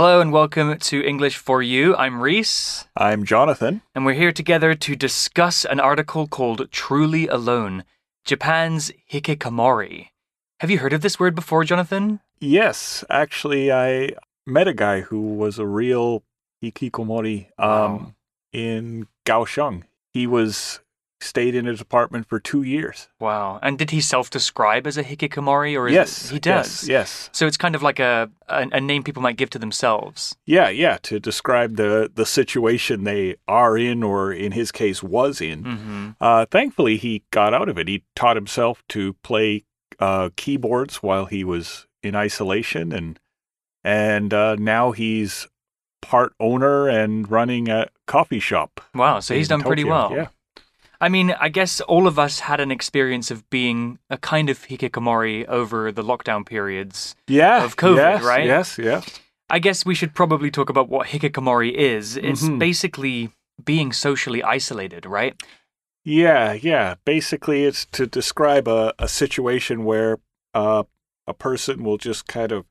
Hello and welcome to English for You. I'm Reese, I'm Jonathan. and we're here together to discuss an article called Truly Alone Japan's Hikikomori. Have you heard of this word before, Jonathan? Yes, actually, I met a guy who was a real hikikomori um, Wow. in Kaohsiung. He was stayed in his apartment for two years. Wow. And did he self describe as a Hikikomori or is yes, it, he does? Yes, yes, So it's kind of like a, a a name people might give to themselves. yeah, yeah. To describe the the situation they are in, or in his case, was in. hmm Uh, thankfully, he got out of it. He taught himself to play uh, keyboards while he was in isolation, and and uh, now he's part owner and running a coffee shop. Wow. So he's done pretty well. Yeah. I mean, I guess all of us had an experience of being a kind of hikikomori over the lockdown periods. Yeah. Of COVID, yes, right? Yes, yes. I guess we should probably talk about what hikikomori is. It's Mhm. basically being socially isolated, right? Yeah, yeah. Basically, it's to describe a, a situation where uh, a person will just kind of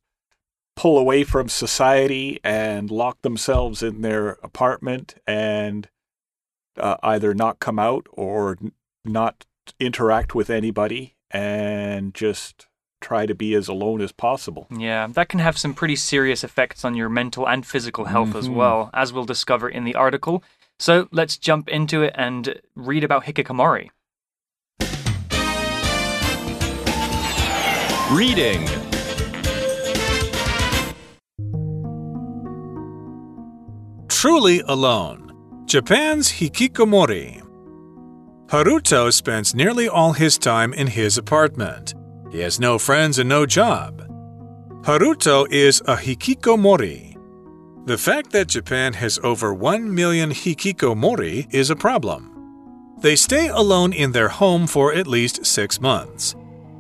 pull away from society and lock themselves in their apartment and uh, either not come out or n- not interact with anybody and just try to be as alone as possible. Yeah, that can have some pretty serious effects on your mental and physical health as Mhm. well, as we'll discover in the article. So let's jump into it and read about hikikomori. Reading Truly Alone Japan's Hikikomori. Haruto spends nearly all his time in his apartment. He has no friends and no job. Haruto is a hikikomori. The fact that Japan has over 1 million hikikomori is a problem. They stay alone in their home for at least six months.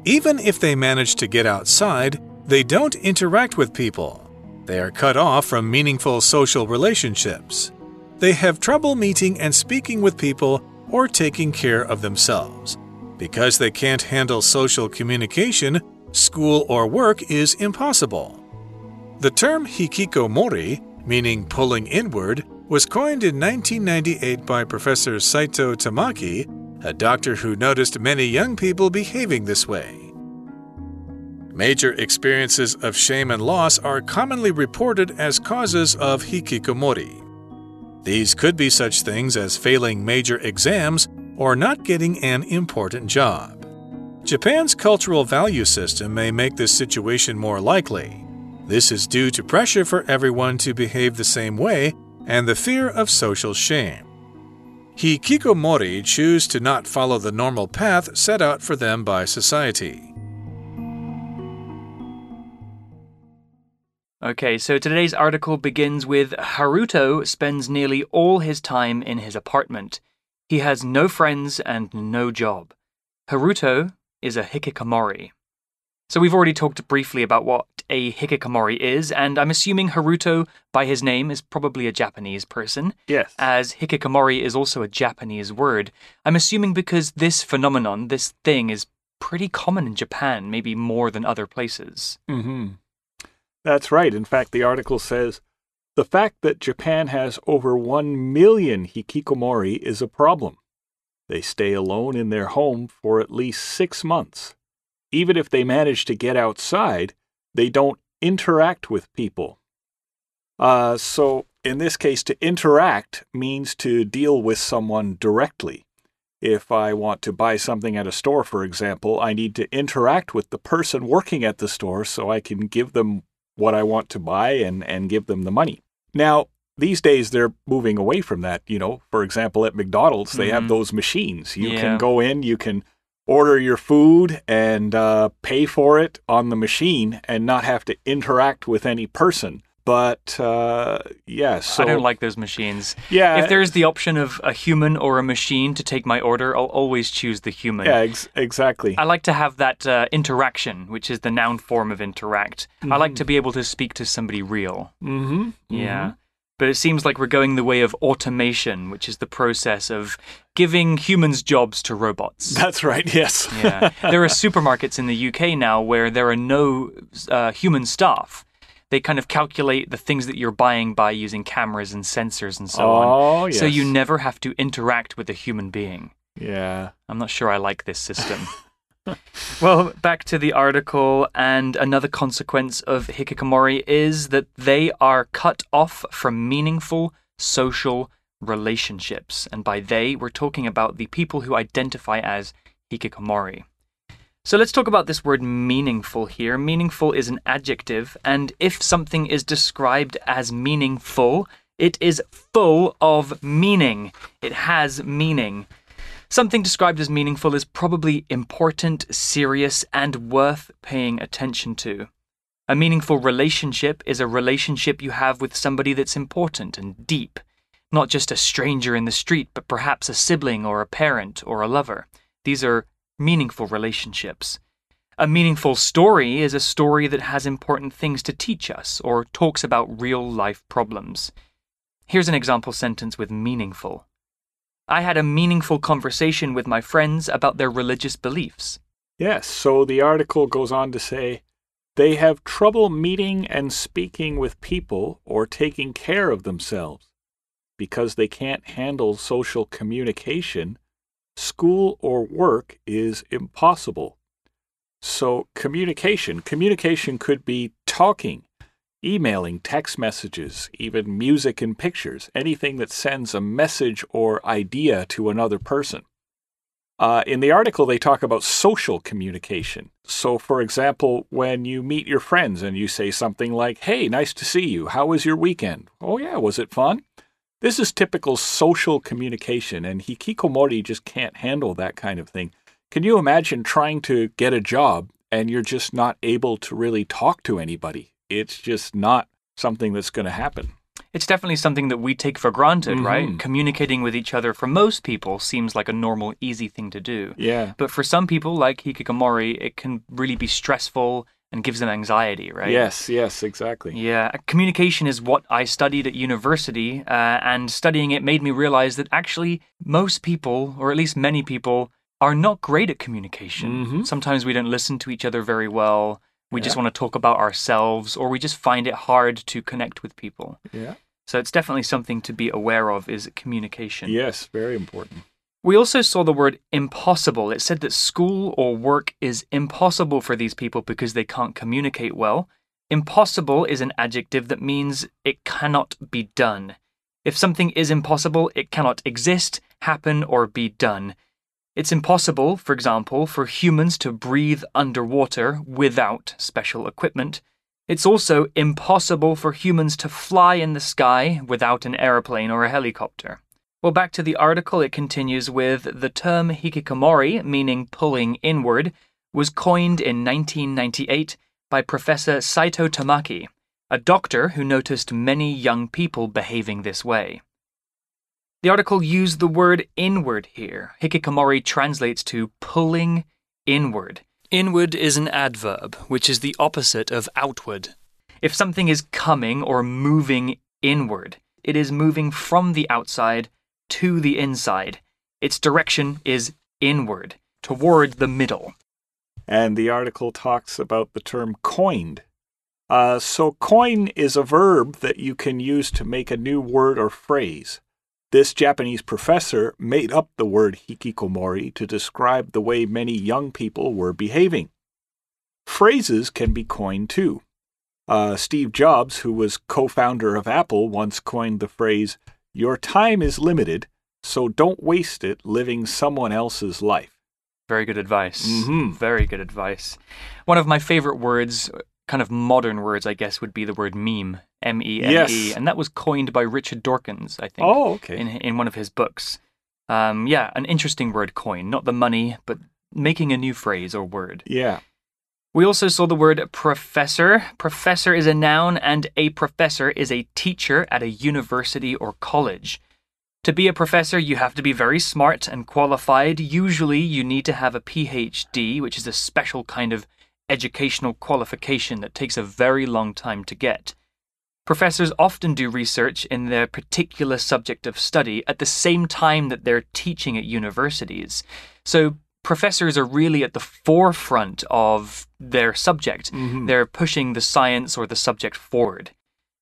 Even if they manage to get outside, they don't interact with people. They are cut off from meaningful social relationships. They have trouble meeting and speaking with people or taking care of themselves. Because they can't handle social communication, school or work is impossible. The term hikikomori, meaning pulling inward, was coined in 1998 by Professor Saito Tamaki, a doctor who noticed many young people behaving this way. Major experiences of shame and loss are commonly reported as causes of hikikomori. These could be such things as failing major exams or not getting an important job. Japan's cultural value system may make this situation more likely. This is due to pressure for everyone to behave the same way and the fear of social shame. Hikikomori choose to not follow the normal path set out for them by society. Okay, so today's article begins with Haruto spends nearly all his time in his apartment. He has no friends and no job. Haruto is a hikikomori. So we've already talked briefly about what a hikikomori is, and I'm assuming Haruto, by his name, is probably a Japanese person, Yes. as hikikomori is also a Japanese word. I'm assuming because this phenomenon, this thing, is pretty common in Japan, maybe more than other places. hmm That's right. In fact, the article says the fact that Japan has over 1 million hikikomori is a problem. They stay alone in their home for at least six months. Even if they manage to get outside, they don't interact with people. Uh, so, in this case, to interact means to deal with someone directly. If I want to buy something at a store, for example, I need to interact with the person working at the store so I can give them what I want to buy and, and give them the money. Now, these days they're moving away from that. You know, for example, at McDonald's, they have Mhm. those machines. You Yeah. can go in, you can order your food and uh, pay for it on the machine and not have to interact with any person. But uh, yeah, so I don't like those machines. yeah, if there's the option of a human or a machine to take my order, I'll always choose the human. yeah, ex- exactly. I like to have that uh, interaction, which is the noun form of interact. I like to be able to speak to somebody real. mm-hmm. Yeah. But it seems like we're going the way of automation, which is the process of giving humans jobs to robots. That's right. Yes. yeah. There are supermarkets in the UK now where there are no uh, human staff. They kind of calculate the things that you're buying by using cameras and sensors and so on. oh, yes. So you never have to interact with a human being. Yeah. I'm not sure I like this system. well, back to the article, and another consequence of hikikomori is that they are cut off from meaningful social relationships. And by they, we're talking about the people who identify as hikikomori. So let's talk about this word meaningful here. Meaningful is an adjective, and if something is described as meaningful, it is full of meaning. It has meaning. Something described as meaningful is probably important, serious, and worth paying attention to. A meaningful relationship is a relationship you have with somebody that's important and deep, not just a stranger in the street, but perhaps a sibling or a parent or a lover. These are meaningful relationships. A meaningful story is a story that has important things to teach us or talks about real life problems. Here's an example sentence with meaningful. I had a meaningful conversation with my friends about their religious beliefs. Yes. So the article goes on to say they have trouble meeting and speaking with people or taking care of themselves. Because they can't handle social communication, school or work is impossible. So, communication. Communication could be talking, emailing, text messages, even music and pictures, anything that sends a message or idea to another person. Uh, in the article, they talk about social communication. So, for example, when you meet your friends and you say something like, Hey, nice to see you. How was your weekend? Oh, yeah, was it fun? This is typical social communication, and Hikikomori just can't handle that kind of thing. Can you imagine trying to get a job and you're just not able to really talk to anybody? It's just not something that's going to happen. It's definitely something that we take for granted, right? Mhm. Communicating with each other for most people seems like a normal, easy thing to do. Yeah. But for some people, like Hikikomori, it can really be stressful and gives them anxiety, right? Yes, yes, exactly. Yeah, communication is what I studied at university, uh, and studying it made me realize that actually most people, or at least many people, are not great at communication. Mhm. Sometimes we don't listen to each other very well. We just want to talk about ourselves, or we just find it hard to connect with people. Yeah. So it's definitely something to be aware of is communication. Yes, very important. We also saw the word impossible. It said that school or work is impossible for these people because they can't communicate well. Impossible is an adjective that means it cannot be done. If something is impossible, it cannot exist, happen, or be done. It's impossible, for example, for humans to breathe underwater without special equipment. It's also impossible for humans to fly in the sky without an aeroplane or a helicopter. Well, back to the article, it continues with the term hikikomori, meaning pulling inward, was coined in 1998 by Professor Saito Tamaki, a doctor who noticed many young people behaving this way. The article used the word inward here. Hikikomori translates to pulling inward. Inward is an adverb, which is the opposite of outward. If something is coming or moving inward, it is moving from the outside to the inside. Its direction is inward, toward the middle. And the article talks about the term coined. Uh, so, coin is a verb that you can use to make a new word or phrase. This Japanese professor made up the word hikikomori to describe the way many young people were behaving. Phrases can be coined too. Uh, Steve Jobs, who was co founder of Apple, once coined the phrase, Your time is limited, so don't waste it living someone else's life. Very good advice. Mhm. Very good advice. One of my favorite words, kind of modern words, I guess, would be the word meme. M E M E. And that was coined by Richard Dawkins, I think, Oh, okay. in, in one of his books. Um, yeah, an interesting word coin. Not the money, but making a new phrase or word. yeah. We also saw the word professor. Professor is a noun, and a professor is a teacher at a university or college. To be a professor, you have to be very smart and qualified. Usually, you need to have a PhD, which is a special kind of educational qualification that takes a very long time to get. Professors often do research in their particular subject of study at the same time that they're teaching at universities. So, professors are really at the forefront of their subject. Mhm. They're pushing the science or the subject forward.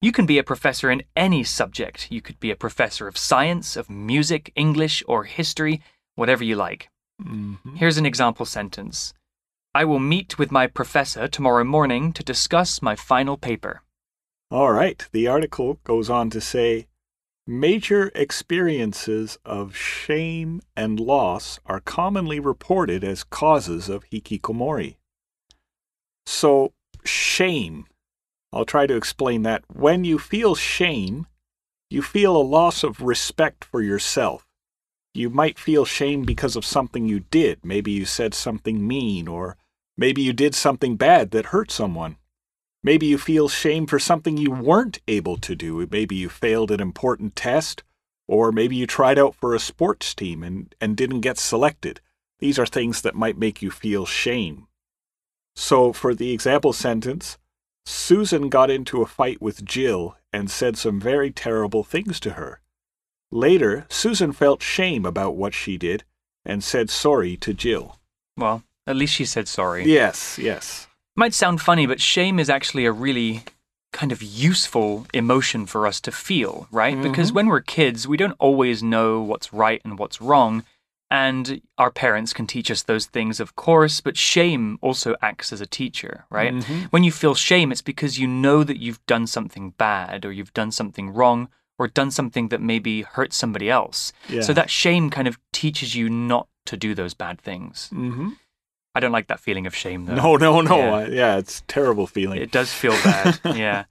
You can be a professor in any subject. You could be a professor of science, of music, English, or history, whatever you like. Mhm. Here's an example sentence I will meet with my professor tomorrow morning to discuss my final paper. All right. The article goes on to say major experiences of shame and loss are commonly reported as causes of hikikomori. So, shame. I'll try to explain that. When you feel shame, you feel a loss of respect for yourself. You might feel shame because of something you did. Maybe you said something mean, or maybe you did something bad that hurt someone. Maybe you feel shame for something you weren't able to do. Maybe you failed an important test, or maybe you tried out for a sports team and, and didn't get selected. These are things that might make you feel shame. So, for the example sentence, Susan got into a fight with Jill and said some very terrible things to her. Later, Susan felt shame about what she did and said sorry to Jill. Well, at least she said sorry. Yes, yes. Might sound funny, but shame is actually a really kind of useful emotion for us to feel, right? Because when we're kids, we don't always know what's right and what's wrong. And our parents can teach us those things, of course, but shame also acts as a teacher, right? Mhm. When you feel shame, it's because you know that you've done something bad or you've done something wrong or done something that maybe hurt somebody else. Yeah. So that shame kind of teaches you not to do those bad things. Mm-hmm. I don't like that feeling of shame, though. No, no, no. Yeah. Yeah, it's a terrible feeling. It does feel bad. yeah.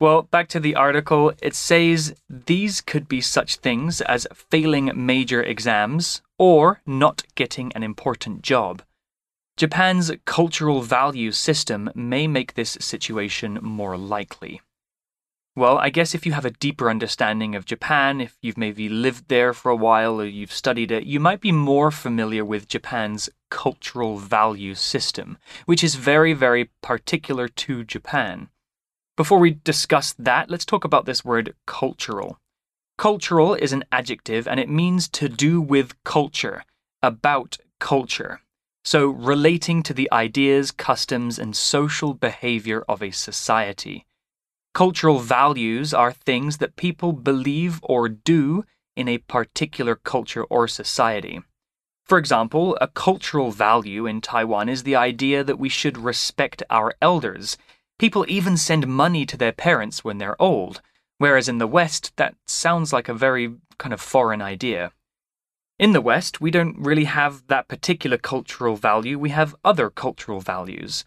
Well, back to the article. It says these could be such things as failing major exams or not getting an important job. Japan's cultural value system may make this situation more likely. Well, I guess if you have a deeper understanding of Japan, if you've maybe lived there for a while or you've studied it, you might be more familiar with Japan's cultural value system, which is very, very particular to Japan. Before we discuss that, let's talk about this word cultural. Cultural is an adjective and it means to do with culture, about culture. So, relating to the ideas, customs, and social behavior of a society. Cultural values are things that people believe or do in a particular culture or society. For example, a cultural value in Taiwan is the idea that we should respect our elders. People even send money to their parents when they're old, whereas in the West, that sounds like a very kind of foreign idea. In the West, we don't really have that particular cultural value, we have other cultural values.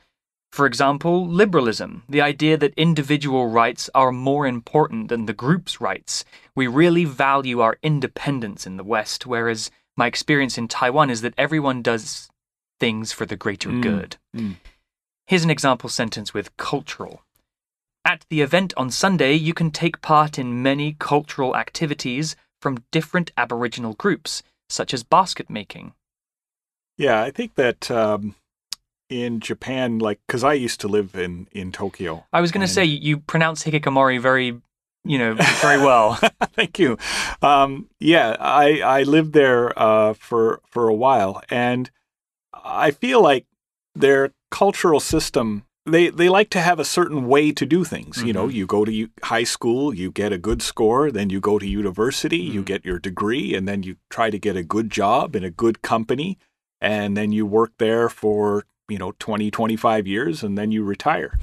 For example, liberalism, the idea that individual rights are more important than the group's rights. We really value our independence in the West, whereas my experience in Taiwan is that everyone does things for the greater Mm. good. Mm. Here's an example sentence with cultural. At the event on Sunday, you can take part in many cultural activities from different Aboriginal groups, such as basket making. Yeah, I think that um, in Japan, like, because I used to live in in Tokyo. I was going to say you pronounce hikikomori very, you know, very well. Thank you. Um, yeah, I I lived there uh, for for a while, and I feel like their cultural system. They they like to have a certain way to do things. You know, Mhm. you go to high school, you get a good score, then you go to university, you Mhm. get your degree, and then you try to get a good job in a good company, and then you work there for you know 20 25 years and then you retire.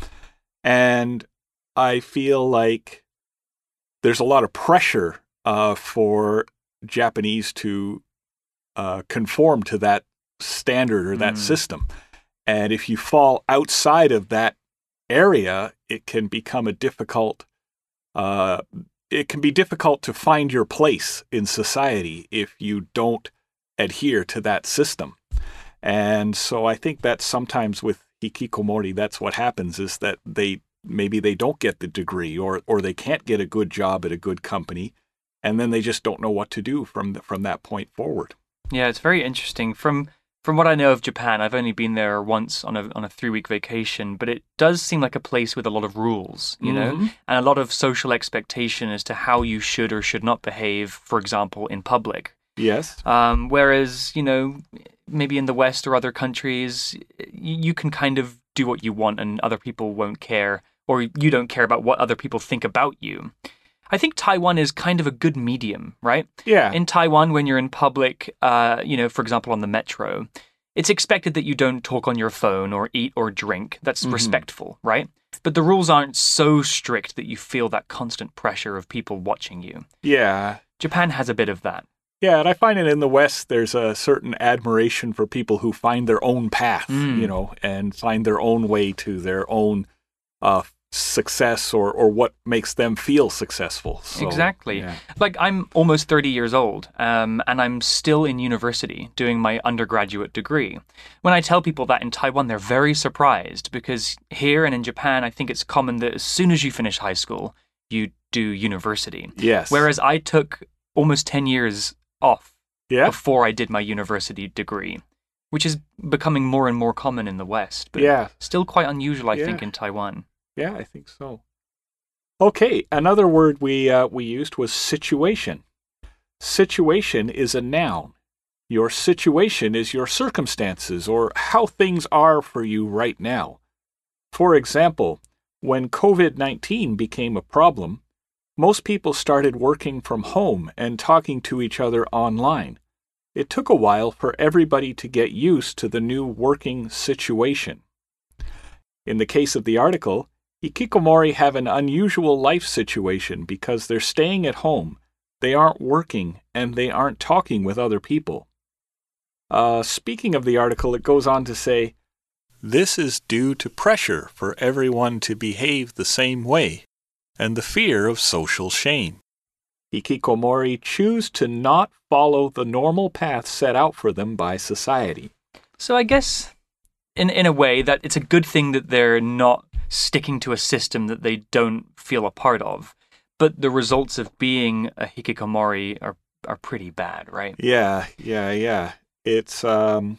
And i feel like there's a lot of pressure uh, for japanese to uh, conform to that standard or that Mm. system. And if you fall outside of that area it can become a difficult uh, it can be difficult to find your place in society if you don't adhere to that system and so I think that sometimes with hikikomori, that's what happens is that they maybe they don't get the degree or or they can't get a good job at a good company, and then they just don't know what to do from the, from that point forward. yeah, it's very interesting. From from what I know of Japan, I've only been there once on a on a three week vacation, but it does seem like a place with a lot of rules, you know, Mhm. and a lot of social expectation as to how you should or should not behave. For example, in public. Yes. Um, whereas, you know, maybe in the West or other countries, you can kind of do what you want and other people won't care, or you don't care about what other people think about you. I think Taiwan is kind of a good medium, right? Yeah. In Taiwan, when you're in public, uh, you know, for example, on the metro, it's expected that you don't talk on your phone or eat or drink. That's respectful, right? But the rules aren't so strict that you feel that constant pressure of people watching you. yeah. Japan has a bit of that. Yeah, and I find it in the West, there's a certain admiration for people who find their own path, Mm. you know, and find their own way to their own uh, success or, or what makes them feel successful. So, exactly. yeah. Like I'm almost 30 years old, um, and I'm still in university doing my undergraduate degree. When I tell people that in Taiwan, they're very surprised because here and in Japan, I think it's common that as soon as you finish high school, you do university. Yes. Whereas I took almost 10 years off yeah, before I did my university degree, which is becoming more and more common in the West, but yeah, still quite unusual, I think, in Taiwan. yeah, I think so. Okay, another word we uh, we used was situation. Situation is a noun. Your situation is your circumstances or how things are for you right now. For example, when COVID 19 became a problem, most people started working from home and talking to each other online. It took a while for everybody to get used to the new working situation. In the case of the article, Hikikomori have an unusual life situation because they're staying at home, they aren't working, and they aren't talking with other people. Uh, speaking of the article, it goes on to say, This is due to pressure for everyone to behave the same way and the fear of social shame. Hikikomori choose to not follow the normal path set out for them by society. So I guess, in in a way, that it's a good thing that they're not sticking to a system that they don't feel a part of. But the results of being a hikikomori are are pretty bad, right? Yeah, yeah, yeah. It's um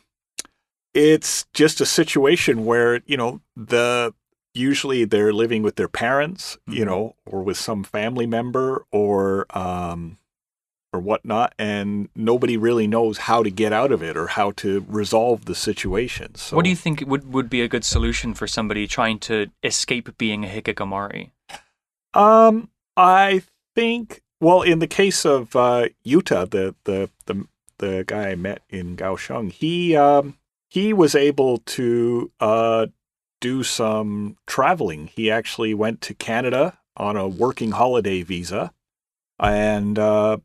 it's just a situation where, you know, the usually they're living with their parents, you Mhm. know, or with some family member or um or whatnot, and nobody really knows how to get out of it or how to resolve the situation. So What do you think would would be a good solution for somebody trying to escape being a hikikomori? Um, I think. Well, in the case of uh, Yuta, the the the the guy I met in Kaohsiung, he um he was able to uh do some traveling. He actually went to Canada on a working holiday visa, and uh,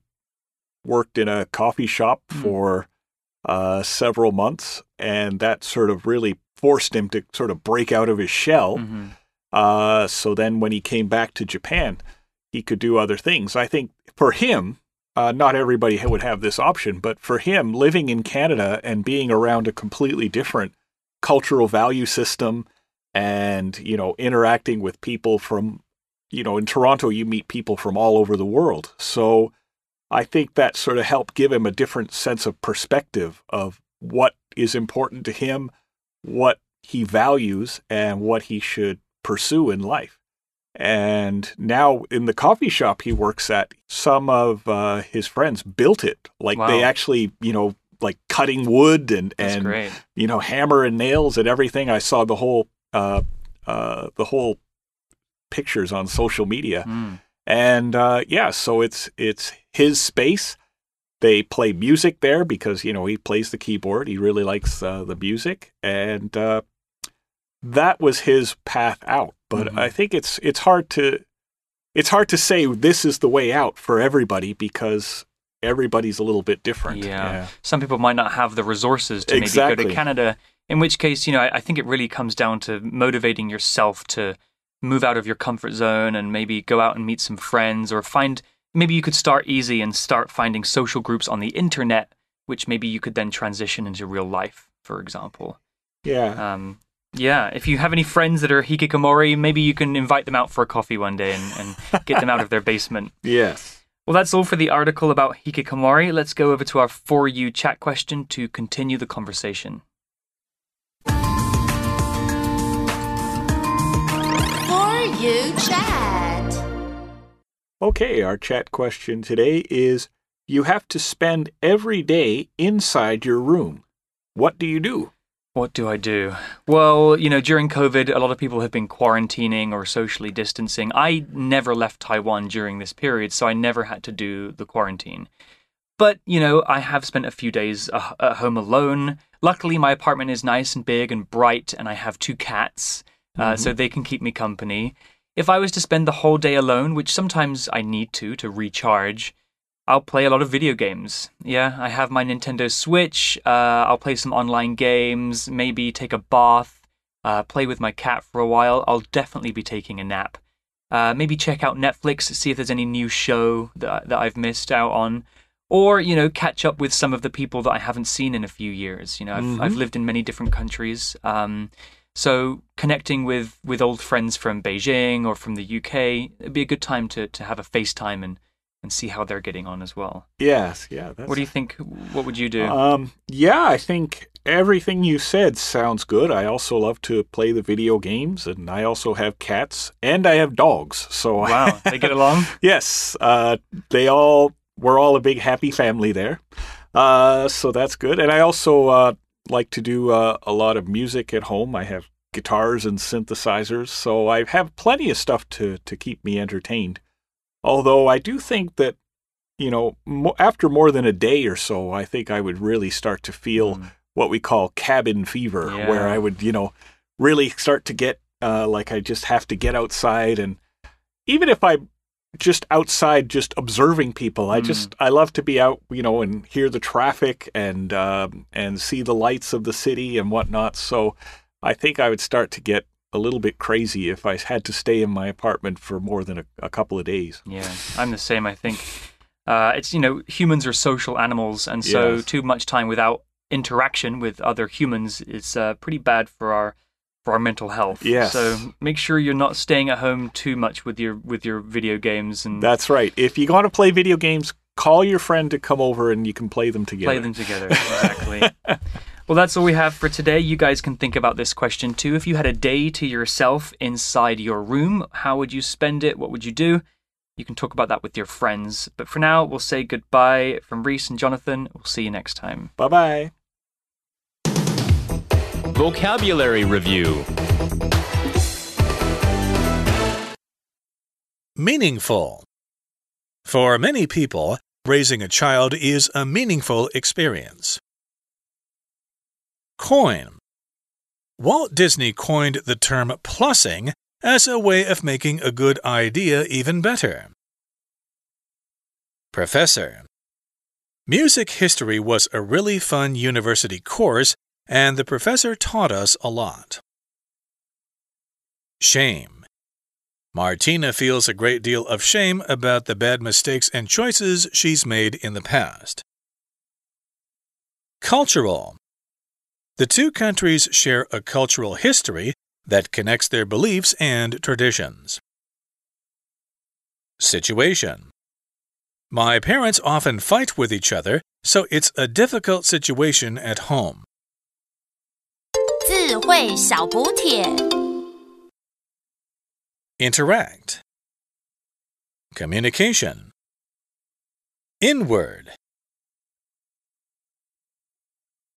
worked in a coffee shop Hmm. for uh, several months, and that sort of really forced him to sort of break out of his shell. Mhm. Uh, so then when he came back to Japan, he could do other things. I think for him, uh, not everybody would have this option, but for him, living in Canada and being around a completely different cultural value system and, you know, interacting with people from, you know, in Toronto, you meet people from all over the world. So I think that sort of helped give him a different sense of perspective of what is important to him, what he values, and what he should pursue in life. And now in the coffee shop he works at, some of uh, his friends built it. Like they actually, you know, like cutting wood and That's and great. you know hammer and nails and everything. I saw the whole uh, uh, the whole pictures on social media, Mm. and uh, yeah, so it's it's his space. They play music there because you know he plays the keyboard. He really likes uh, the music, and uh, that was his path out. But Mhm. I think it's it's hard to it's hard to say this is the way out for everybody because everybody's a little bit different. Yeah. Some people might not have the resources to maybe go to Canada. In which case, you know, I, I think it really comes down to motivating yourself to move out of your comfort zone and maybe go out and meet some friends or find maybe you could start easy and start finding social groups on the internet, which maybe you could then transition into real life, for example. yeah. Um, yeah, if you have any friends that are hikikomori, maybe you can invite them out for a coffee one day and, and get them out of their basement. Yes. Well, that's all for the article about hikikomori. Let's go over to our For You chat question to continue the conversation. You chat. Okay, our chat question today is You have to spend every day inside your room. what do you do? What do I do? Well, you know, during COVID, a lot of people have been quarantining or socially distancing. I never left Taiwan during this period, so I never had to do the quarantine. But, you know, I have spent a few days uh, at home alone. Luckily, my apartment is nice and big and bright, and I have two cats, uh, Mhm. so they can keep me company. If I was to spend the whole day alone, which sometimes I need to to recharge, I'll play a lot of video games. Yeah, I have my Nintendo Switch. Uh, I'll play some online games, maybe take a bath, uh, play with my cat for a while. I'll definitely be taking a nap. Uh, maybe check out Netflix, see if there's any new show that, that I've missed out on. Or, you know, catch up with some of the people that I haven't seen in a few years. You know, I've, I've Mhm. lived in many different countries. Um, so connecting with, with old friends from Beijing or from the UK, it'd be a good time to, to have a FaceTime and, and see how they're getting on as well. Yes, yeah. That's, What do you think? What would you do? Um, yeah, I think everything you said sounds good. I also love to play the video games, and I also have cats, and I have dogs. So wow, they get along? yes, uh, they all we're all a big happy family there. Uh, so that's good. And I also uh, like to do uh, a lot of music at home. I have guitars and synthesizers, so I have plenty of stuff to to keep me entertained. Although I do think that you know mo- after more than a day or so, I think I would really start to feel Mm. what we call cabin fever, Yeah. where I would you know really start to get uh, like I just have to get outside and even if I just outside just observing people i Mm. just i love to be out you know and hear the traffic and um, and see the lights of the city and whatnot so i think i would start to get a little bit crazy if i had to stay in my apartment for more than a, a couple of days Yeah, I'm the same. I think uh, it's you know humans are social animals, and so Yes. too much time without interaction with other humans is uh, pretty bad for our for our mental health. Yes. So make sure you're not staying at home too much with your with your video games and that's right if you want to play video games call your friend to come over and you can play them together play them together. Exactly. well, that's all we have for today. You guys can think about this question too. If you had a day to yourself inside your room, how would you spend it? What would you do? You can talk about that with your friends. But for now, we'll say goodbye from Reese and Jonathan. We'll see you next time. bye bye Vocabulary Review Meaningful. For many people, raising a child is a meaningful experience. Coin. Walt Disney coined the term plussing as a way of making a good idea even better. Professor. Music history was a really fun university course, and the professor taught us a lot. Shame. Martina feels a great deal of shame about the bad mistakes and choices she's made in the past. Cultural. The two countries share a cultural history that connects their beliefs and traditions. Situation. My parents often fight with each other, so it's a difficult situation at home. 智慧小补帖。 Interact. Communication. Inward.